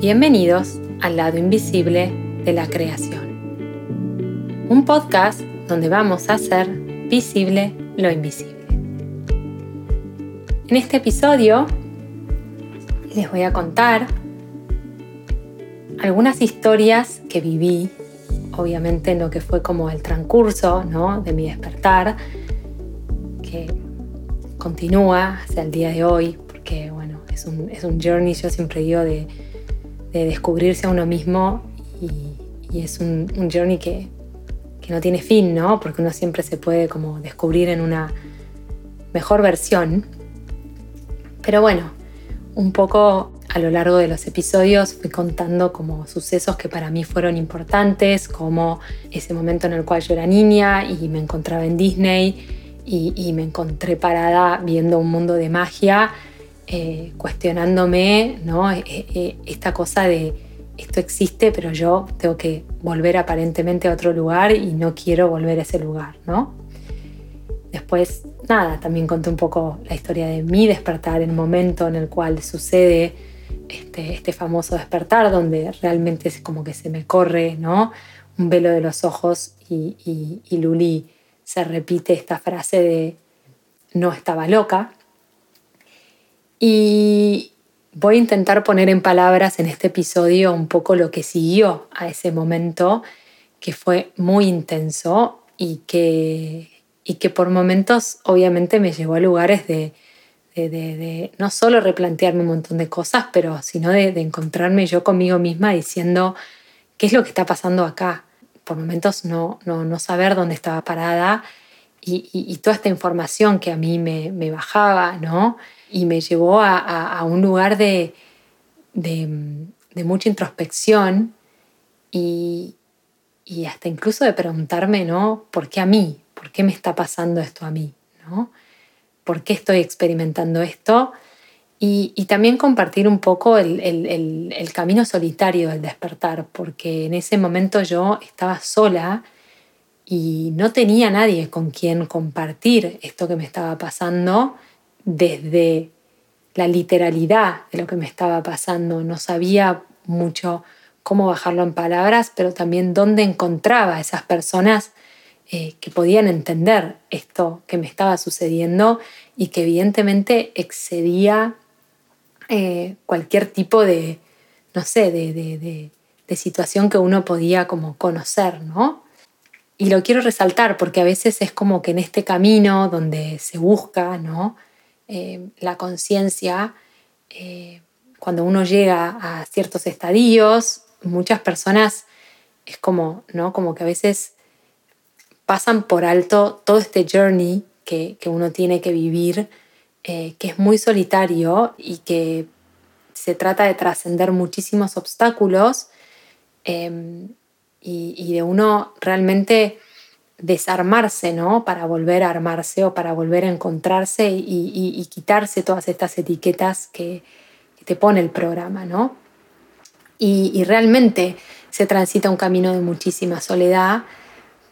Bienvenidos al lado invisible de la creación. Un podcast donde vamos a hacer visible lo invisible. En este episodio les voy a contar algunas historias que viví, obviamente en lo que fue como el transcurso ¿no? de mi despertar, que continúa hasta el día de hoy, porque bueno, es un, es un journey, yo siempre digo, de de descubrirse a uno mismo y, es un, journey que, no tiene fin, ¿no? Porque uno siempre se puede como descubrir en una mejor versión. Pero bueno, un poco a lo largo de los episodios fui contando como sucesos que para mí fueron importantes, como ese momento en el cual yo era niña y me encontraba en Disney y, me encontré parada viendo un mundo de magia eh, cuestionándome ¿no? Eh, eh, esta cosa de esto existe, pero yo tengo que volver aparentemente a otro lugar y no quiero volver a ese lugar, ¿no? Después, nada, también conté un poco la historia de mi despertar, el momento en el cual sucede este, este famoso despertar, donde realmente es como que se me corre, ¿no? Un velo de los ojos y, y Luli se repite esta frase de no estaba loca, y voy a intentar poner en palabras en este episodio un poco lo que siguió a ese momento, que fue muy intenso y que, y que por momentos obviamente me llevó a lugares de, de, no solo replantearme un montón de cosas, pero sino de, encontrarme yo conmigo misma diciendo qué es lo que está pasando acá. Por momentos no, no, no saber dónde estaba parada y, y, toda esta información que a mí me, bajaba, ¿no? y me llevó a, un lugar de, mucha introspección y, hasta incluso de preguntarme, ¿no? ¿Por qué a mí? ¿Por qué me está pasando esto a mí? ¿no? ¿Por qué estoy experimentando esto? Y, también compartir un poco el, el, camino solitario del despertar, porque en ese momento yo estaba sola y no tenía nadie con quien compartir esto que me estaba pasando desde la literalidad de lo que me estaba pasando. No sabía mucho cómo bajarlo en palabras, pero también dónde encontraba a esas personas eh, que podían entender esto que me estaba sucediendo y que evidentemente excedía eh, cualquier tipo de, no sé, de, de, situación que uno podía como conocer, ¿no? Y lo quiero resaltar porque a veces es como que en este camino donde se busca, ¿no? Eh, la conciencia, eh, cuando uno llega a ciertos estadios, muchas personas es como, ¿no? Como que a veces pasan por alto todo este journey que, uno tiene que vivir, eh, que es muy solitario y que se trata de trascender muchísimos obstáculos y, de uno realmente desarmarse, ¿no? Para volver a armarse o para volver a encontrarse y, quitarse todas estas etiquetas que, te pone el programa, ¿no? Y, realmente se transita un camino de muchísima soledad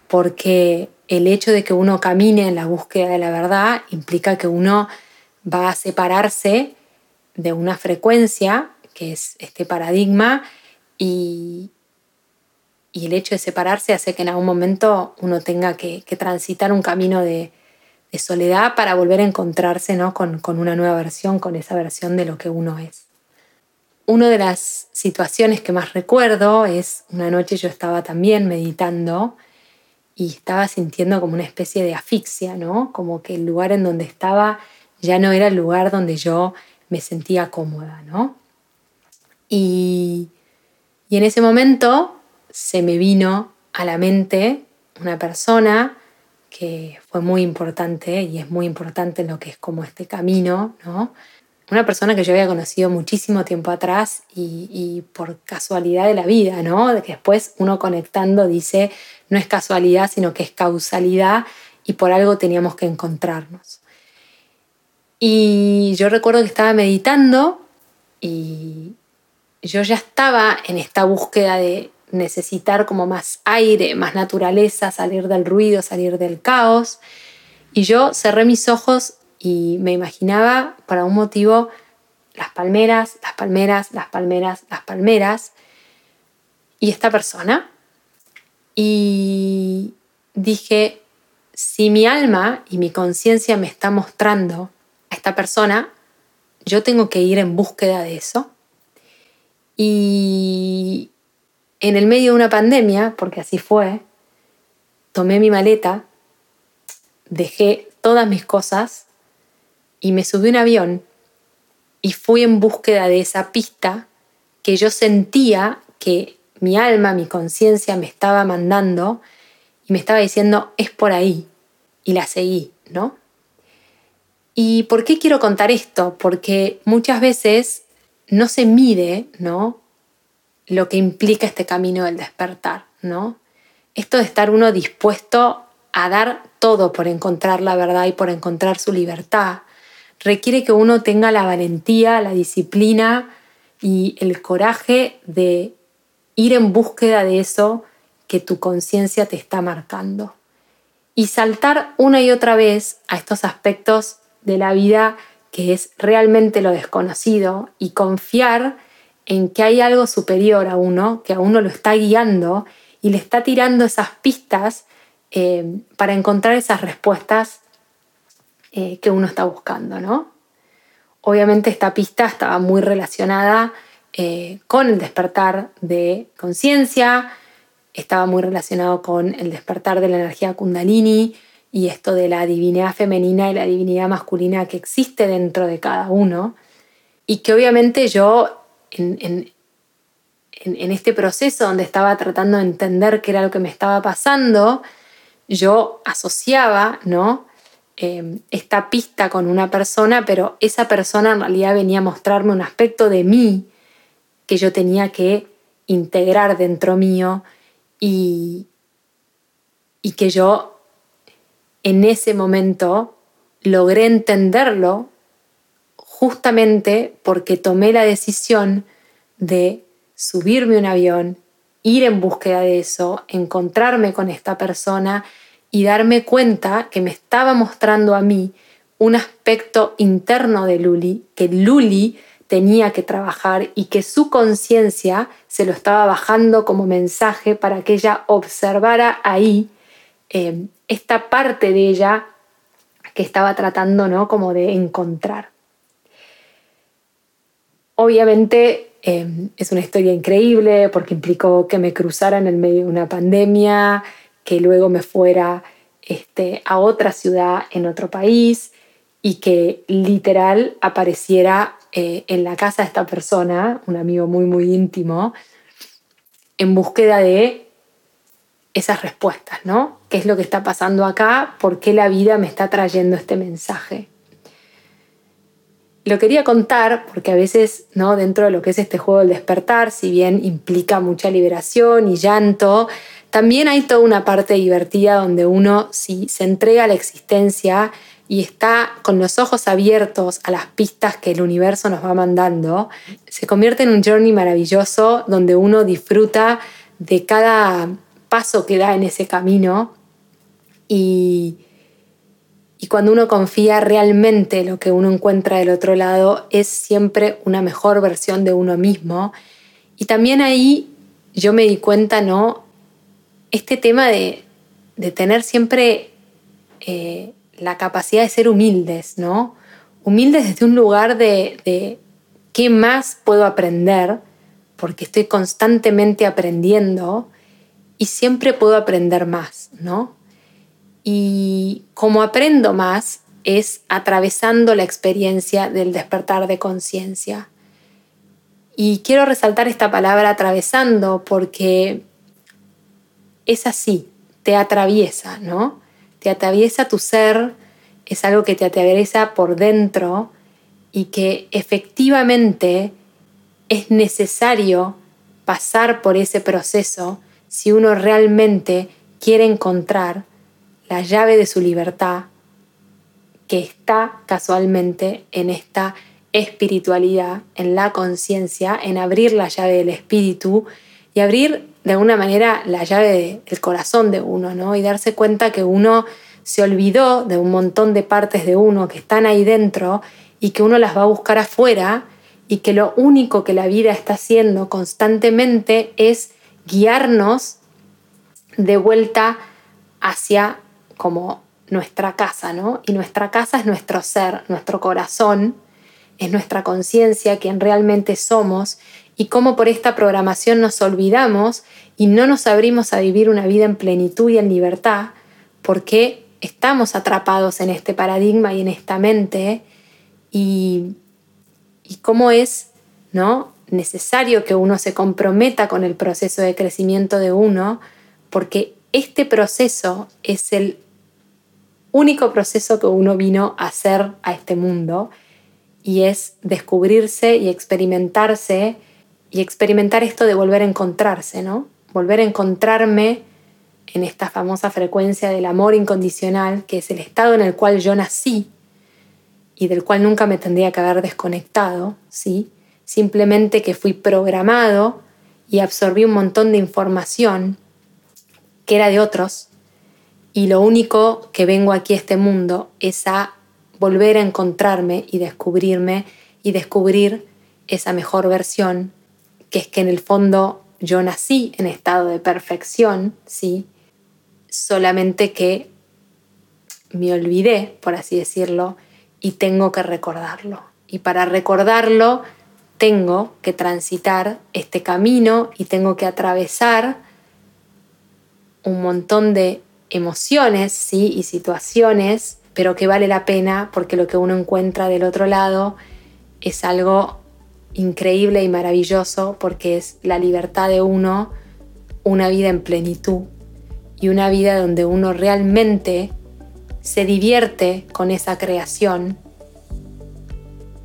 porque el hecho de que uno camine en la búsqueda de la verdad implica que uno va a separarse de una frecuencia, que es este paradigma, y, y el hecho de separarse hace que en algún momento uno tenga que, transitar un camino de, soledad para volver a encontrarse ¿no? con, una nueva versión, con esa versión de lo que uno es. Una de las situaciones que más recuerdo es una noche yo estaba también meditando y estaba sintiendo como una especie de asfixia, ¿no? Como que el lugar en donde estaba ya no era el lugar donde yo me sentía cómoda, ¿no? Y, y en ese momento se me vino a la mente una persona que fue muy importante y es muy importante en lo que es como este camino, ¿no? Una persona que yo había conocido muchísimo tiempo atrás y, por casualidad de la vida, ¿no? De que después uno conectando dice, no es casualidad, sino que es causalidad y por algo teníamos que encontrarnos. Y yo recuerdo que estaba meditando y yo ya estaba en esta búsqueda de necesitar como más aire, más naturaleza, salir del ruido, salir del caos. Y yo cerré mis ojos y me imaginaba, por algún motivo, las palmeras, las palmeras, las palmeras, las palmeras. Y esta persona. Y dije, si mi alma y mi conciencia me está mostrando a esta persona, yo tengo que ir en búsqueda de eso. Y en el medio de una pandemia, porque así fue, tomé mi maleta, dejé todas mis cosas y me subí a un avión y fui en búsqueda de esa pista que yo sentía que mi alma, mi conciencia me estaba mandando y me estaba diciendo, es por ahí. Y la seguí, ¿no? ¿Y por qué quiero contar esto? Porque muchas veces no se mide, ¿no? Lo que implica este camino del despertar, ¿no? Esto de estar uno dispuesto a dar todo por encontrar la verdad y por encontrar su libertad, requiere que uno tenga la valentía, la disciplina y el coraje de ir en búsqueda de eso que tu conciencia te está marcando. Y saltar una y otra vez a estos aspectos de la vida que es realmente lo desconocido y confiar en que hay algo superior a uno, que a uno lo está guiando y le está tirando esas pistas eh, para encontrar esas respuestas eh, que uno está buscando, ¿no? Obviamente esta pista estaba muy relacionada eh, con el despertar de conciencia, estaba muy relacionado con el despertar de la energía kundalini y esto de la divinidad femenina y la divinidad masculina que existe dentro de cada uno y que obviamente yo en, en este proceso donde estaba tratando de entender qué era lo que me estaba pasando, yo asociaba, ¿no? Em, esta pista con una persona, pero esa persona en realidad venía a mostrarme un aspecto de mí que yo tenía que integrar dentro mío y, y que yo en ese momento logré entenderlo justamente porque tomé la decisión de subirme un avión, ir en búsqueda de eso, encontrarme con esta persona y darme cuenta que me estaba mostrando a mí un aspecto interno de Luli, que Luli tenía que trabajar y que su conciencia se lo estaba bajando como mensaje para que ella observara ahí eh, esta parte de ella que estaba tratando ¿no? como de encontrar. Obviamente eh, es una historia increíble porque implicó que me cruzara en el medio de una pandemia, que luego me fuera este, a otra ciudad en otro país y que literal apareciera eh, en la casa de esta persona, un amigo muy, muy íntimo, en búsqueda de esas respuestas, ¿no? ¿Qué es lo que está pasando acá? ¿Por qué la vida me está trayendo este mensaje? Lo quería contar porque a veces, ¿no? Dentro de lo que es este juego del despertar, si bien implica mucha liberación y llanto, también hay toda una parte divertida donde uno, si se entrega a la existencia y está con los ojos abiertos a las pistas que el universo nos va mandando, se convierte en un journey maravilloso donde uno disfruta de cada paso que da en ese camino y, y cuando uno confía realmente lo que uno encuentra del otro lado es siempre una mejor versión de uno mismo. Y también ahí yo me di cuenta, ¿no? este tema de, tener siempre eh, la capacidad de ser humildes, ¿no? Humildes desde un lugar de, de qué más puedo aprender, porque estoy constantemente aprendiendo y siempre puedo aprender más, ¿no? Y como aprendo más es atravesando la experiencia del despertar de conciencia. Y quiero resaltar esta palabra atravesando porque es así, te atraviesa, ¿no? Te atraviesa tu ser, es algo que te atraviesa por dentro y que efectivamente es necesario pasar por ese proceso si uno realmente quiere encontrar la llave de su libertad que está casualmente en esta espiritualidad, en la conciencia, en abrir la llave del espíritu y abrir de alguna manera la llave del corazón de uno, ¿no? Y darse cuenta que uno se olvidó de un montón de partes de uno que están ahí dentro y que uno las va a buscar afuera y que lo único que la vida está haciendo constantemente es guiarnos de vuelta hacia como nuestra casa, ¿no? Y nuestra casa es nuestro ser, nuestro corazón, es nuestra conciencia, quien realmente somos, y cómo por esta programación nos olvidamos y no nos abrimos a vivir una vida en plenitud y en libertad, porque estamos atrapados en este paradigma y en esta mente, y, y cómo es ¿no? necesario que uno se comprometa con el proceso de crecimiento de uno, porque este proceso es el único proceso que uno vino a hacer a este mundo y es descubrirse y experimentarse y experimentar esto de volver a encontrarse, ¿no? Volver a encontrarme en esta famosa frecuencia del amor incondicional, que es el estado en el cual yo nací y del cual nunca me tendría que haber desconectado, ¿sí? Simplemente que fui programado y absorbí un montón de información que era de otros y lo único que vengo aquí a este mundo es a volver a encontrarme y descubrirme y descubrir esa mejor versión, que es que en el fondo yo nací en estado de perfección, ¿sí? Solamente que me olvidé, por así decirlo, y tengo que recordarlo. Y para recordarlo tengo que transitar este camino y tengo que atravesar un montón de emociones ¿sí? y situaciones, pero que vale la pena porque lo que uno encuentra del otro lado es algo increíble y maravilloso porque es la libertad de uno, una vida en plenitud y una vida donde uno realmente se divierte con esa creación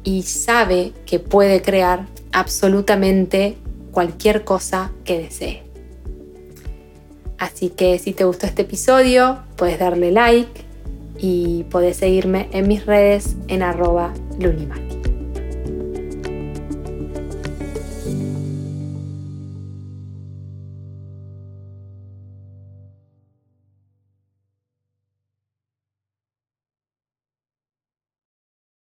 y sabe que puede crear absolutamente cualquier cosa que desee. Así que si te gustó este episodio, puedes darle like y puedes seguirme en mis redes en arroba lunimaki.